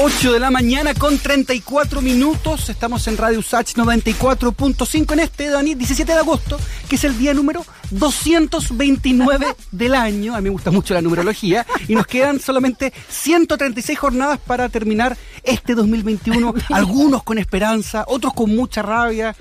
8 de la mañana con 34 minutos. Estamos en Radio Sach 94.5 en este 17 de agosto, que es el día número 229 del año. A mí me gusta mucho la numerología. Y nos quedan solamente 136 jornadas para terminar este 2021. Algunos con esperanza, otros con mucha rabia,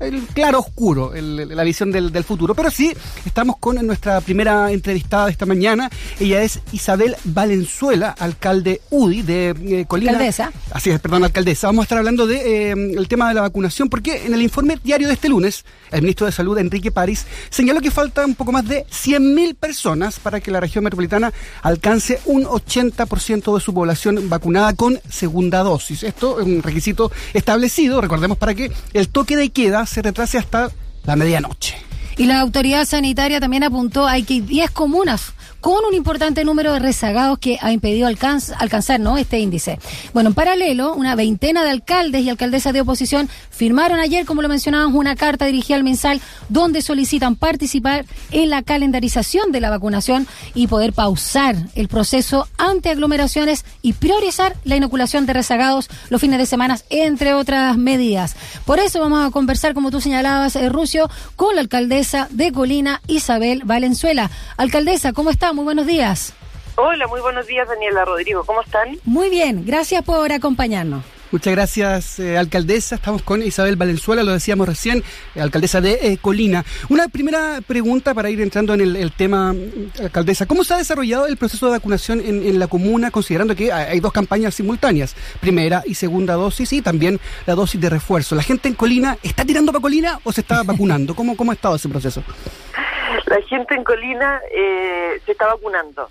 el claro oscuro, la visión del, futuro. Pero sí, estamos con nuestra primera entrevistada de esta mañana. Ella es Isabel Valenzuela, alcalde UDI de eh, Colina. Alcaldesa. Así es, perdón, alcaldesa. Vamos a estar hablando del de, eh, el tema de la vacunación, porque en el informe diario de este lunes, el ministro de Salud, Enrique París, señaló que falta un poco más de 100.000 personas para que la región metropolitana alcance un 80% de su población vacunada con segunda dosis. Esto es un requisito establecido, recordemos, para que el toque de queda se retrase hasta la medianoche. Y la autoridad sanitaria también apuntó a que 10 comunas con un importante número de rezagados que ha impedido alcanzar ¿no? este índice. Bueno, en paralelo, una veintena de alcaldes y alcaldesas de oposición firmaron ayer, como lo mencionábamos, una carta dirigida al mensal donde solicitan participar en la calendarización de la vacunación y poder pausar el proceso ante aglomeraciones y priorizar la inoculación de rezagados los fines de semana, entre otras medidas. Por eso vamos a conversar, como tú señalabas, eh, Rucio, con la alcaldesa de Colina, Isabel Valenzuela. Alcaldesa, ¿cómo está? Muy buenos días. Hola, muy buenos días, Daniela Rodrigo. ¿Cómo están? Muy bien, gracias por acompañarnos. Muchas gracias, eh, alcaldesa. Estamos con Isabel Valenzuela, lo decíamos recién, eh, alcaldesa de eh, Colina. Una primera pregunta para ir entrando en el, tema, alcaldesa. ¿Cómo se ha desarrollado el proceso de vacunación en, la comuna, considerando que hay dos campañas simultáneas, primera y segunda dosis y también la dosis de refuerzo? ¿La gente en Colina está tirando para Colina o se está vacunando? ¿Cómo, cómo ha estado ese proceso? La gente en Colina eh, se está vacunando.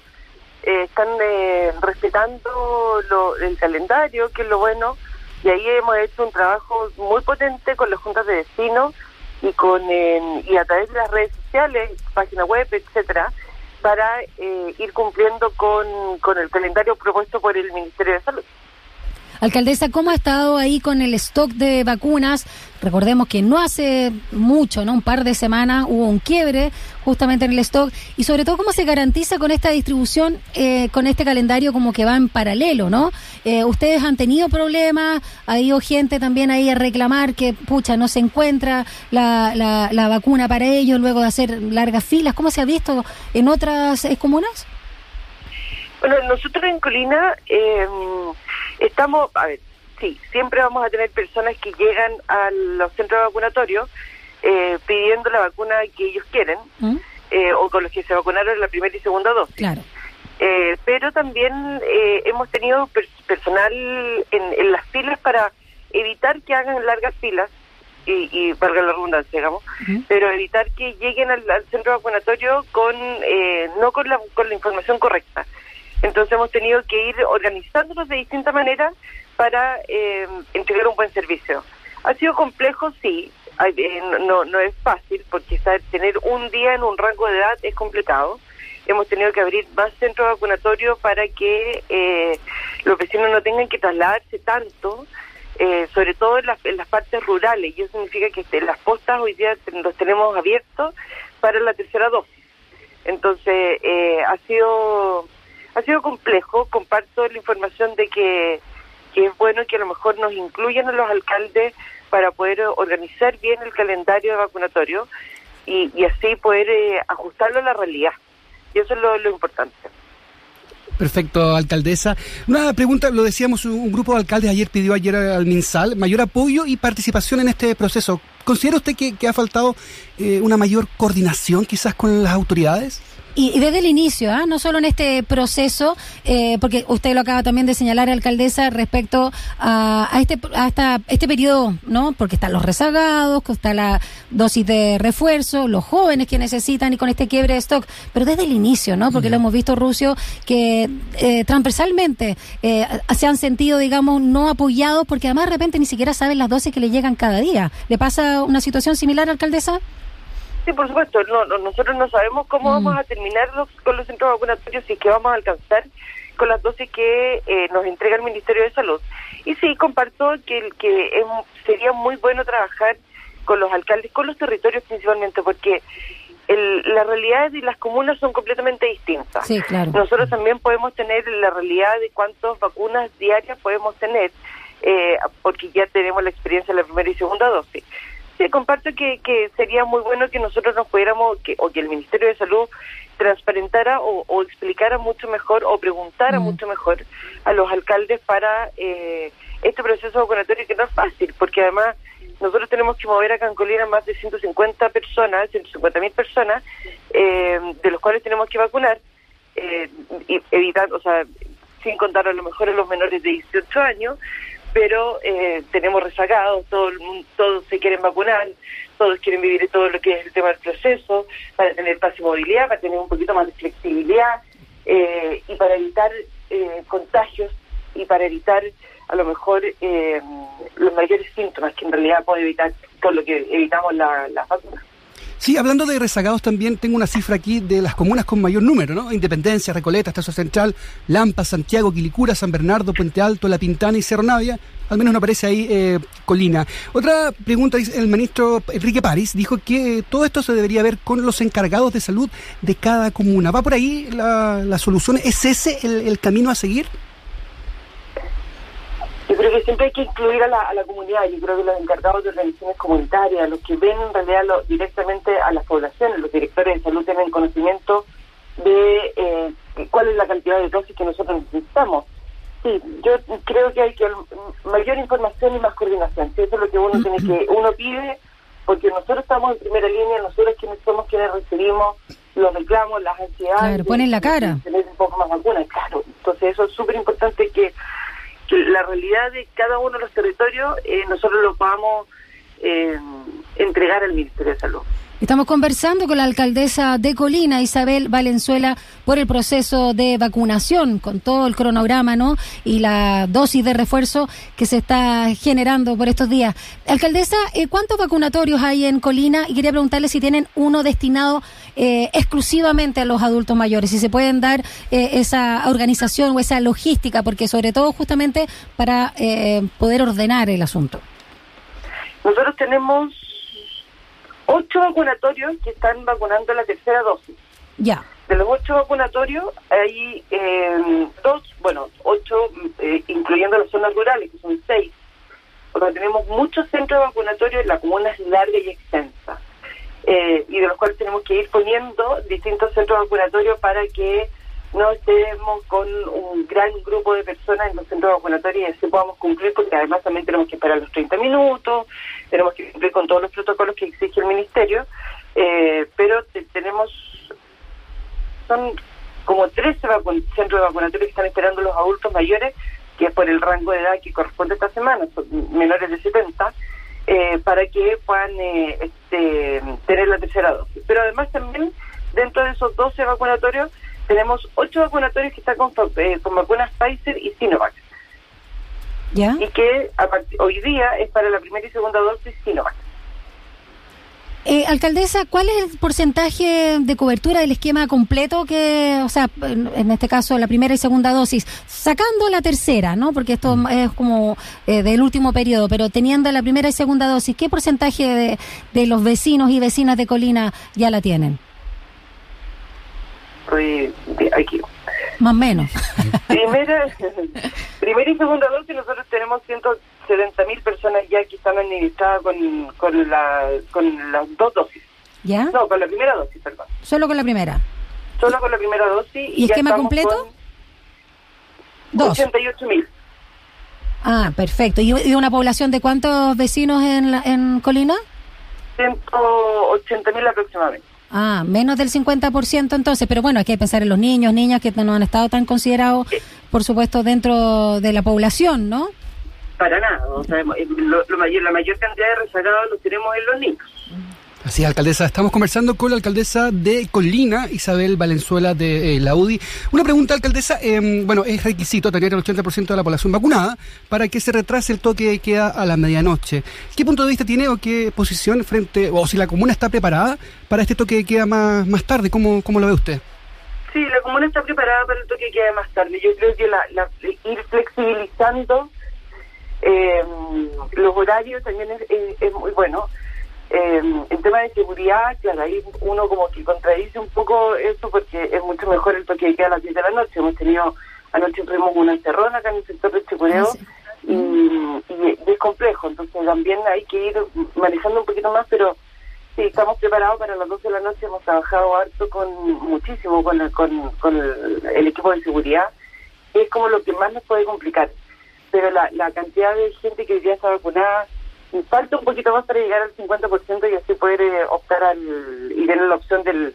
Eh, están eh, respetando el calendario, que es lo bueno, y ahí hemos hecho un trabajo muy potente con las juntas de vecinos y con y a través de las redes sociales, página web, etcétera, para ir cumpliendo con, con el calendario propuesto por el Ministerio de Salud. Alcaldesa, ¿cómo ha estado ahí con el stock de vacunas? Recordemos que no hace mucho, ¿no? Un par de semanas hubo un quiebre justamente en el stock y sobre todo cómo se garantiza con esta distribución, eh, con este calendario como que va en paralelo, ¿no? Eh, ustedes han tenido problemas, ha ido gente también ahí a reclamar que, pucha, no se encuentra la, vacuna para ellos luego de hacer largas filas. ¿Cómo se ha visto en otras eh, comunas? Bueno, nosotros en Colina... Eh, Estamos, a ver, sí, siempre vamos a tener personas que llegan a los centros vacunatorios eh, pidiendo la vacuna que ellos quieren ¿Mm? eh, o con los que se vacunaron en la primera y segunda dosis. Claro. Eh, pero también hemos tenido personal en, las filas para evitar que hagan largas filas y, y valga la redundancia, digamos, ¿Mm? pero evitar que lleguen al, centro vacunatorio con no con la, con la información correcta. Entonces hemos tenido que ir organizándonos de distinta manera para eh, entregar un buen servicio. Ha sido complejo, sí, eh, no, no es fácil porque tener un día en un rango de edad es complicado. Hemos tenido que abrir más centros vacunatorios para que eh, los vecinos no tengan que trasladarse tanto, sobre todo en las, partes rurales. Y eso significa que este, las postas hoy día los tenemos abiertos para la tercera dosis. Entonces, ha sido ha sido complejo, comparto la información de que, es bueno que a lo mejor nos incluyan a los alcaldes para poder organizar bien el calendario vacunatorio y, y así poder eh, ajustarlo a la realidad. Y eso es lo, importante. Perfecto, alcaldesa. Una pregunta, lo decíamos, un grupo de alcaldes ayer pidió ayer al MinSal mayor apoyo y participación en este proceso. ¿Considera usted que, ha faltado eh, una mayor coordinación quizás con las autoridades? Y, desde el inicio, ¿ah? no solo en este proceso, eh, porque usted lo acaba también de señalar, alcaldesa, respecto a, este a este periodo, ¿no? Porque están los rezagados, que está la dosis de refuerzo, los jóvenes que necesitan y con este quiebre de stock, pero desde el inicio, ¿no? Porque lo hemos visto, Rucio, que eh, transversalmente eh, se han sentido, digamos, no apoyados porque además de repente ni siquiera saben las dosis que le llegan cada día. ¿Le pasa una situación similar, alcaldesa? Sí, por supuesto. No, nosotros no sabemos cómo mm. vamos a terminar con los centros vacunatorios y qué vamos a alcanzar con las dosis que eh, nos entrega el Ministerio de Salud. Y sí, comparto que, que sería muy bueno trabajar con los alcaldes, con los territorios principalmente, porque la realidad de las comunas son completamente distintas. Sí, claro. Nosotros también podemos tener la realidad de cuántas vacunas diarias podemos tener, eh, porque ya tenemos la experiencia de la primera y segunda dosis. Sí, comparto que, que sería muy bueno que nosotros nos pudiéramos, que, o que el Ministerio de Salud transparentara o, explicara mucho mejor o preguntara mm. mucho mejor a los alcaldes para eh, este proceso vacunatorio que no es fácil, porque además nosotros tenemos que mover a Cancolina más de 150 personas, 150 mil personas, eh, de los cuales tenemos que vacunar, eh, y evitar, o sea, sin contar a lo mejor a los menores de 18 años, pero eh, tenemos rezagados, todo el mundo, todos se quieren vacunar, todos quieren vivir todo lo que es el tema del proceso, para tener paz y movilidad, para tener un poquito más de flexibilidad eh, y para evitar eh, contagios y para evitar a lo mejor los mayores síntomas que en realidad puede evitar con lo que evitamos la, la vacuna. Sí, hablando de rezagados también tengo una cifra aquí de las comunas con mayor número, ¿no? Independencia, Recoleta, Estación Central, Lampa, Santiago, Quilicura, San Bernardo, Puente Alto, La Pintana y Cerro Navia. Al menos no aparece ahí eh, Colina. Otra pregunta, el ministro Enrique París dijo que todo esto se debería ver con los encargados de salud de cada comuna. ¿Va por ahí la, la solución? ¿Es ese el camino a seguir? Yo creo que siempre hay que incluir a la, a la comunidad. Yo creo que los encargados de organizaciones comunitarias, los que ven en realidad directamente a las poblaciones, los directores de salud tienen conocimiento de eh, cuál es la cantidad de dosis que nosotros necesitamos. Sí, yo creo que hay que mayor información y más coordinación. eso es lo que uno tiene que uno pide, porque nosotros estamos en primera línea, nosotros quienes somos quienes recibimos los reclamos, las ansiedades. Claro, ponen la cara. Tener un poco más claro. Entonces eso es súper importante que la realidad de cada uno de los territorios eh, nosotros lo podamos eh, entregar al Ministerio de Salud. Estamos conversando con la alcaldesa de Colina, Isabel Valenzuela, por el proceso de vacunación, con todo el cronograma, ¿no? Y la dosis de refuerzo que se está generando por estos días. Alcaldesa, eh, ¿cuántos vacunatorios hay en Colina? Y quería preguntarle si tienen uno destinado eh, exclusivamente a los adultos mayores, si se pueden dar eh, esa organización o esa logística, porque sobre todo justamente para poder ordenar el asunto. Nosotros tenemos ocho vacunatorios que están vacunando la tercera dosis. Ya. De los ocho vacunatorios hay eh, dos, bueno, ocho, eh, incluyendo las zonas rurales, que son seis. Porque tenemos muchos centros vacunatorios, la comuna es larga y extensa. Eh, y de los cuales tenemos que ir poniendo distintos centros vacunatorios para que no estemos con un gran grupo de personas en los centros vacunatorios y así podamos cumplir, porque además también tenemos que esperar los 30 minutos, tenemos que cumplir con todos los protocolos que exige el Ministerio, eh, pero tenemos, son como 13 centros vacunatorios que están esperando los adultos mayores, que es por el rango de edad que corresponde esta semana, son menores de 70, eh, para que puedan eh, este, tener la tercera dosis. Pero además también dentro de esos 12 vacunatorios tenemos ocho vacunatorios que están con, eh, con vacunas Pfizer y Sinovac. ¿Ya? Y que hoy día es para la primera y segunda dosis Sinovac. Eh, alcaldesa, ¿cuál es el porcentaje de cobertura del esquema completo que, o sea, en este caso la primera y segunda dosis, sacando la tercera, ¿no? Porque esto mm. es como eh, del último periodo, pero teniendo la primera y segunda dosis, ¿qué porcentaje de, de los vecinos y vecinas de Colina ya la tienen? Estoy aquí. Más o menos. Primera, primera y segunda dosis, nosotros tenemos 170 mil personas ya que están administradas con, con, la, con las dos dosis. ¿Ya? No, con la primera dosis, perdón. Solo con la primera. Solo con la primera dosis. ¿Y, esquema completo? Dos. 88 mil. Ah, perfecto. ¿Y una población de cuántos vecinos en, en Colina? 180 mil aproximadamente. Ah, menos del 50% entonces, pero bueno, hay que pensar en los niños, niñas que no han estado tan considerados, por supuesto, dentro de la población, ¿no? Para nada, o sea, lo, mayor, la mayor cantidad de rezagados los tenemos en los niños. Así es, alcaldesa. Estamos conversando con la alcaldesa de Colina, Isabel Valenzuela de eh, la UDI. Una pregunta, alcaldesa. Em, bueno, es requisito tener el 80% de la población vacunada para que se retrase el toque de queda a la medianoche. ¿Qué punto de vista tiene o qué posición frente, o si la comuna está preparada para este toque de queda más, más tarde? ¿Cómo, ¿Cómo lo ve usted? Sí, la comuna está preparada para el toque de queda más tarde. Yo creo que la, ir flexibilizando em, los horarios también es muy bueno Eh, en tema de seguridad, claro, ahí uno como que contradice un poco eso porque es mucho mejor el toque de queda a las 10 de la noche. Hemos tenido, anoche tuvimos una encerrona acá en el sector de Chicureo Ah, sí. y, y- y es complejo, entonces también hay que ir manejando un poquito más, pero sí, estamos preparados para las 12 de la noche, hemos trabajado harto con muchísimo con el, con, con el, el equipo de seguridad, es como lo que más nos puede complicar, pero la, la cantidad de gente que hoy día está vacunada, falta un poquito más para llegar al 50% y así poder eh, optar al, y tener la opción del,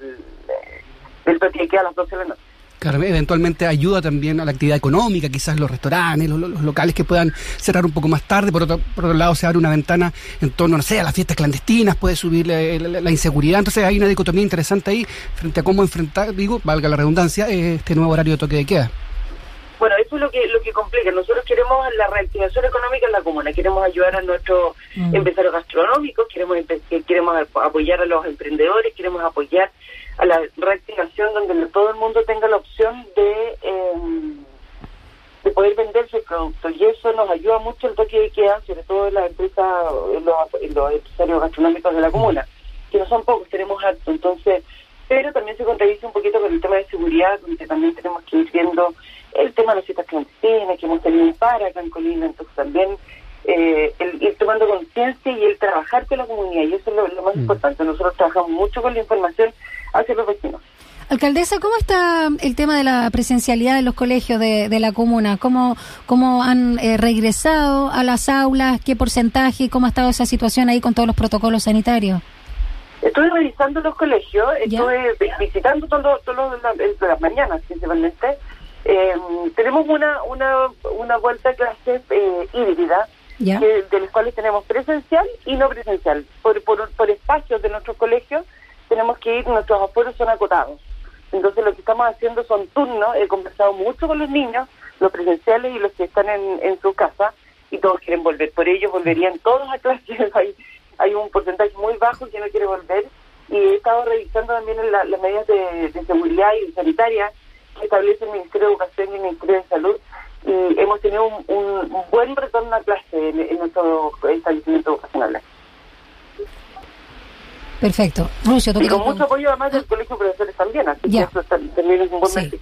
del toque a las 12 de la noche. Claro, eventualmente ayuda también a la actividad económica, quizás los restaurantes, los, locales que puedan cerrar un poco más tarde. Por otro, por otro lado, se abre una ventana en torno, no sé, a las fiestas clandestinas, puede subir la inseguridad. Entonces hay una dicotomía interesante ahí frente a cómo enfrentar, digo, valga la redundancia, eh, este nuevo horario de toque de queda. Eso es lo que lo que complica. Nosotros queremos la reactivación económica en la comuna, queremos ayudar a nuestros Mm. empresarios gastronómicos, queremos queremos ap- apoyar a los emprendedores, queremos apoyar a la reactivación donde todo el mundo tenga la opción de eh, de poder vender sus productos y eso nos ayuda mucho el toque de queda, sobre todo en las empresas, en los, en los empresarios gastronómicos de la comuna, que no son pocos, tenemos harto, entonces, pero también se contradice un poquito con el tema de seguridad, donde también tenemos que ir viendo el tema de las citas clandestinas, que hemos tenido un par acá en Colina, entonces también eh, el ir tomando conciencia y el trabajar con la comunidad, y eso es lo, lo más importante, nosotros trabajamos mucho con la información hacia los vecinos. Alcaldesa, ¿cómo está el tema de la presencialidad de los colegios de, de la comuna? ¿Cómo, cómo han eh, regresado a las aulas? ¿Qué porcentaje? ¿Cómo ha estado esa situación ahí con todos los protocolos sanitarios? Estuve revisando los colegios, estuve vi- visitando todos todos los- la- el- las mañanas principalmente. Eh, tenemos una, una, una vuelta a clases eh, híbrida, ¿Ya? que- de las cuales tenemos presencial y no presencial. Por, por, por espacios de nuestros colegios tenemos que ir, nuestros aforos son acotados. Entonces lo que estamos haciendo son turnos, he conversado mucho con los niños, los presenciales y los que están en, en su casa, y todos quieren volver. Por ello volverían todos a clases. hay, hay un porcentaje muy bajo que no quiere volver. Y he estado revisando también la- las medidas de, de seguridad y sanitaria que establece el Ministerio de Educación y el Ministerio de Salud. Y hemos tenido un, un- buen retorno a clase en, en nuestro establecimiento educacional. Perfecto. Lucio, ¿tú Y con mucho apoyo además del Colegio de Profesores también, así Ya. que eso ta- también es un buen Sí.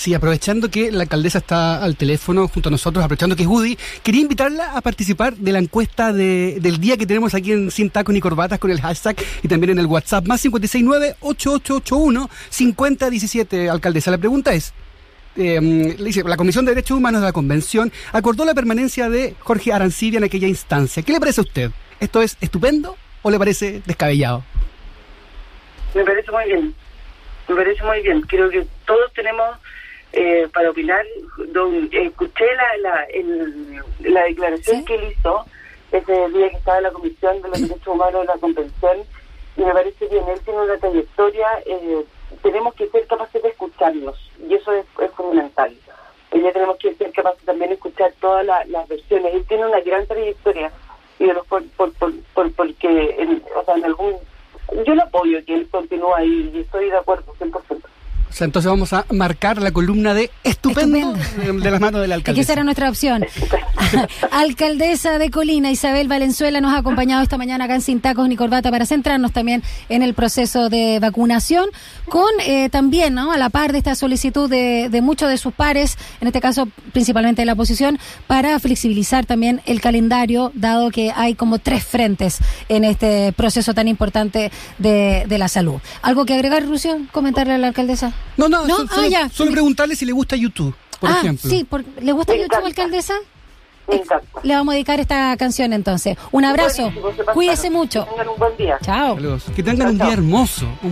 Sí, aprovechando que la alcaldesa está al teléfono junto a nosotros, aprovechando que es quería invitarla a participar de la encuesta de- del día que tenemos aquí en Sin Tacos ni Corbatas con el hashtag y también en el WhatsApp más 569-8881-5017. Alcaldesa, la pregunta es, eh, la Comisión de Derechos Humanos de la Convención acordó la permanencia de Jorge Arancibia en aquella instancia. ¿Qué le parece a usted? ¿Esto es estupendo o le parece descabellado? Me parece muy bien. Me parece muy bien. Creo que todos tenemos eh, para opinar. Don- escuché la, la, el- la declaración ¿Sí? que él hizo ese día que estaba en la Comisión de los Derechos Humanos de la Convención y me parece bien. Él tiene una trayectoria. eh, tenemos que ser capaces de escucharnos y eso es, es fundamental. Y ya tenemos que ser capaces también de escuchar todas la- las versiones. Él tiene una gran trayectoria y de los por, por, por, por- porque en, o sea, en algún yo lo apoyo que él continúe ahí y estoy de acuerdo 100%. O sea, entonces vamos a marcar la columna de estupendo, Estupendo. De, las manos de la Que alcaldesa. esa era nuestra opción. Alcaldesa de Colina, Isabel Valenzuela, nos ha acompañado esta mañana acá en Sin Tacos ni Corbata para centrarnos también en el proceso de vacunación, con eh, también, ¿no? A la par de esta solicitud de, de muchos de sus pares, en este caso principalmente de la oposición, para flexibilizar también el calendario, dado que hay como tres frentes en este proceso tan importante de, de la salud. ¿Algo que agregar, Lucio? ¿Comentarle a la alcaldesa? No, no, ¿No? so- Ah, solo, ya. solo preguntarle si le gusta YouTube, por ah, ejemplo. sí, por- ¿le gusta Me YouTube, encanta. alcaldesa? Me encanta. Le vamos a dedicar esta canción entonces. Un abrazo. Cuídese mucho. Que Tengan un buen día. Chao. Saludos. Que tengan un día chao. hermoso.